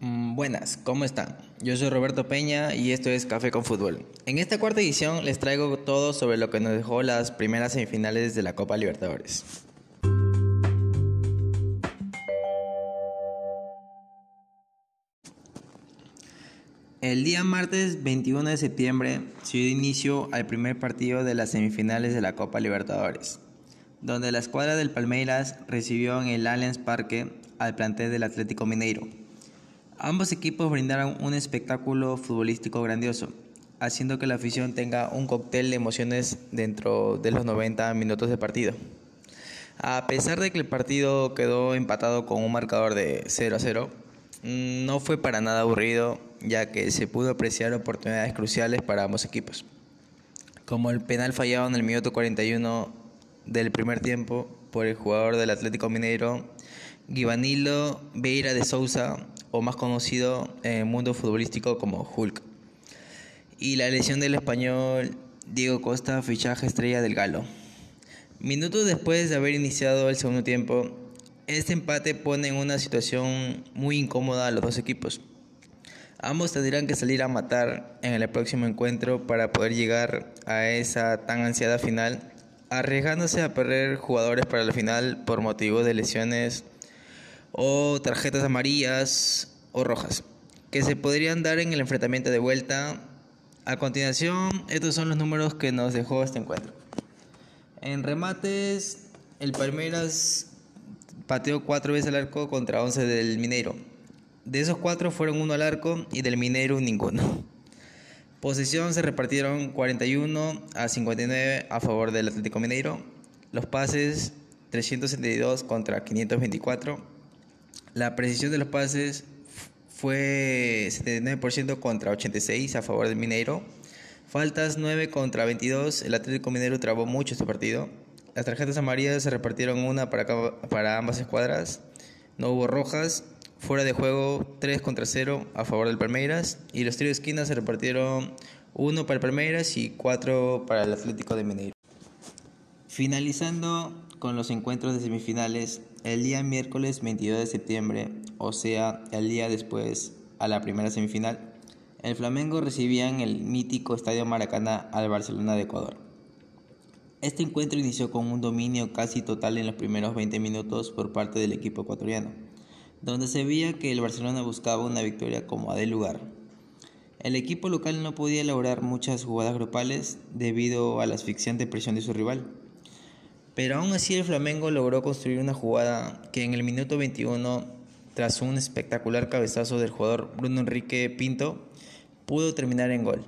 Mm, buenas, ¿cómo están? Yo soy Roberto Peña y esto es Café con Fútbol. En esta cuarta edición les traigo todo sobre lo que nos dejó las primeras semifinales de la Copa Libertadores. El día martes 21 de septiembre se dio inicio al primer partido de las semifinales de la Copa Libertadores, donde la escuadra del Palmeiras recibió en el Allianz Parque al plantel del Atlético Mineiro Ambos equipos brindaron un espectáculo futbolístico grandioso, haciendo que la afición tenga un cóctel de emociones dentro de los 90 minutos de partido. A pesar de que el partido quedó empatado con un marcador de 0 a 0, mm, no fue para nada aburrido, ya que se pudo apreciar oportunidades cruciales para ambos equipos, como el penal fallado en el minuto 41 del primer tiempo por el jugador del Atlético Mineiro, Givanilo Beira de Souza, o más conocido en el mundo futbolístico como Hulk. Y la lesión del español Diego Costa, fichaje estrella del Galo. Minutos después de haber iniciado el segundo tiempo, este empate pone en una situación muy incómoda a los dos equipos. Ambos tendrán que salir a matar en el próximo encuentro para poder llegar a esa tan ansiada final, arriesgándose a perder jugadores para la final por motivo de lesiones o tarjetas amarillas o rojas que se podrían dar en el enfrentamiento de vuelta. A continuación, estos son los números que nos dejó este encuentro. En remates, el Palmeiras pateó cuatro veces al arco contra 11 del Mineiro. De esos cuatro fueron uno al arco y del Mineiro ninguno. Posesión se repartieron 41 a 59 a favor del Atlético Mineiro. Los pases 372 contra 524. La precisión de los pases fue 79% contra 86 a favor del Mineiro. Faltas 9 contra 22. El Atlético Mineiro trabó mucho este partido. Las tarjetas amarillas se repartieron una para, para ambas escuadras. No hubo rojas. Fuera de juego 3 contra 0 a favor del Palmeiras. Y los tiros de esquina se repartieron 1 para el Palmeiras y 4 para el Atlético de Mineiro. Finalizando con los encuentros de semifinales, el día miércoles 22 de septiembre, o sea, el día después a la primera semifinal, el Flamengo recibía en el mítico Estadio Maracaná al Barcelona de Ecuador. Este encuentro inició con un dominio casi total en los primeros 20 minutos por parte del equipo ecuatoriano, donde se veía que el Barcelona buscaba una victoria como a de lugar. El equipo local no podía lograr muchas jugadas grupales debido a la asfixiante presión de su rival pero aún así el Flamengo logró construir una jugada que en el minuto 21, tras un espectacular cabezazo del jugador Bruno Enrique Pinto, pudo terminar en gol.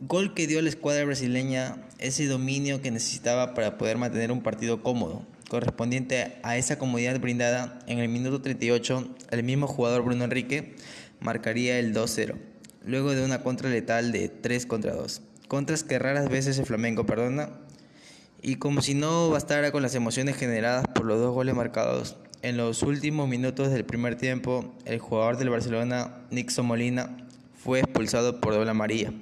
Gol que dio a la escuadra brasileña ese dominio que necesitaba para poder mantener un partido cómodo. Correspondiente a esa comodidad brindada, en el minuto 38, el mismo jugador Bruno Enrique marcaría el 2-0, luego de una contra letal de 3 contra 2. Contras que raras veces el Flamengo perdona y como si no bastara con las emociones generadas por los dos goles marcados, en los últimos minutos del primer tiempo, el jugador del Barcelona, Nixon Molina, fue expulsado por doble amarilla.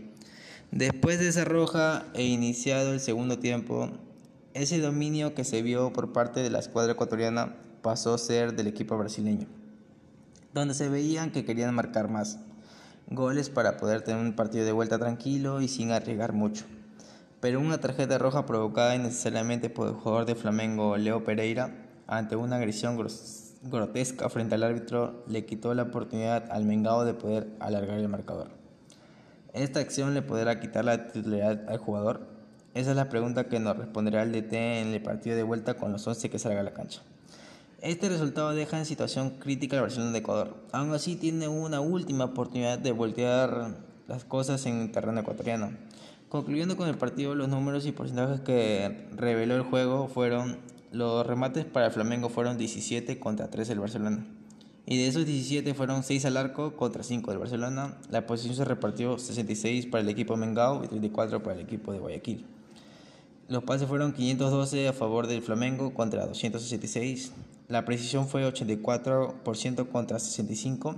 Después de esa roja e iniciado el segundo tiempo, ese dominio que se vio por parte de la escuadra ecuatoriana pasó a ser del equipo brasileño, donde se veían que querían marcar más goles para poder tener un partido de vuelta tranquilo y sin arriesgar mucho pero una tarjeta roja provocada innecesariamente por el jugador de Flamengo Leo Pereira ante una agresión grotesca frente al árbitro le quitó la oportunidad al Mengao de poder alargar el marcador. ¿Esta acción le podrá quitar la titularidad al jugador? Esa es la pregunta que nos responderá el DT en el partido de vuelta con los 11 que salga a la cancha. Este resultado deja en situación crítica al Barcelona de Ecuador. Aún así tiene una última oportunidad de voltear las cosas en terreno ecuatoriano. Concluyendo con el partido, los números y porcentajes que reveló el juego fueron los remates para el Flamengo fueron 17 contra 3 del Barcelona. Y de esos 17 fueron 6 al arco contra 5 del Barcelona. La posición se repartió 66 para el equipo Mengao y 34 para el equipo de Guayaquil. Los pases fueron 512 a favor del Flamengo contra 266. La precisión fue 84% contra 65.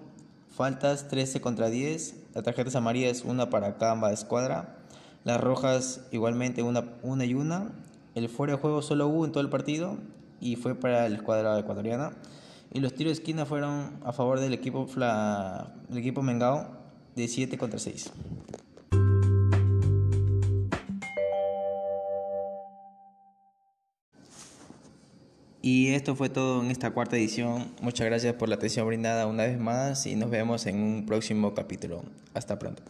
Faltas 13 contra 10. Las tarjetas amarillas una para cada escuadra. Las rojas igualmente una, una y una. El fuera de juego solo hubo en todo el partido y fue para la escuadra ecuatoriana. Y los tiros de esquina fueron a favor del equipo, Fla, del equipo Mengao de 7 contra 6. Y esto fue todo en esta cuarta edición. Muchas gracias por la atención brindada una vez más y nos vemos en un próximo capítulo. Hasta pronto.